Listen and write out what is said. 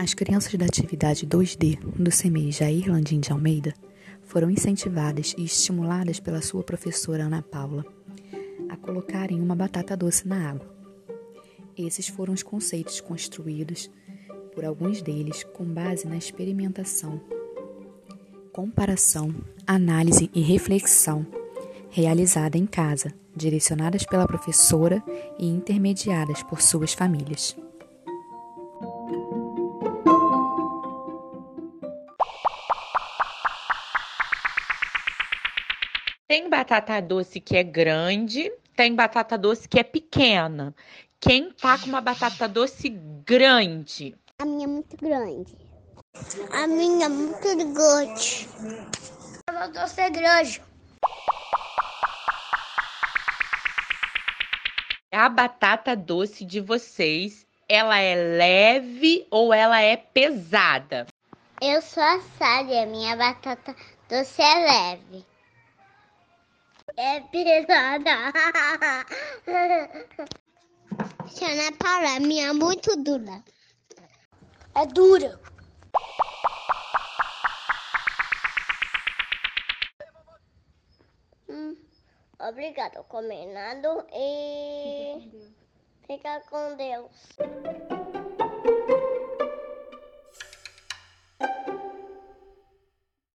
As crianças da atividade 2D do CMEI Jair Landim de Almeida foram incentivadas e estimuladas pela sua professora Ana Paula a colocarem uma batata doce na água. Esses foram os conceitos construídos por alguns deles com base na experimentação, comparação, análise e reflexão realizada em casa, direcionadas pela professora e intermediadas por suas famílias. Tem batata doce que é grande, tem batata doce que é pequena. Quem tá com uma batata doce grande? A minha é muito grande. A minha é muito grande. A batata doce é grande. A batata doce de vocês, ela é leve ou ela é pesada? Eu sou a Sally, a minha batata doce é leve. É pesada. Ana Paula, a minha é muito dura. É dura. Hum, obrigado, combinado. E fica com Deus.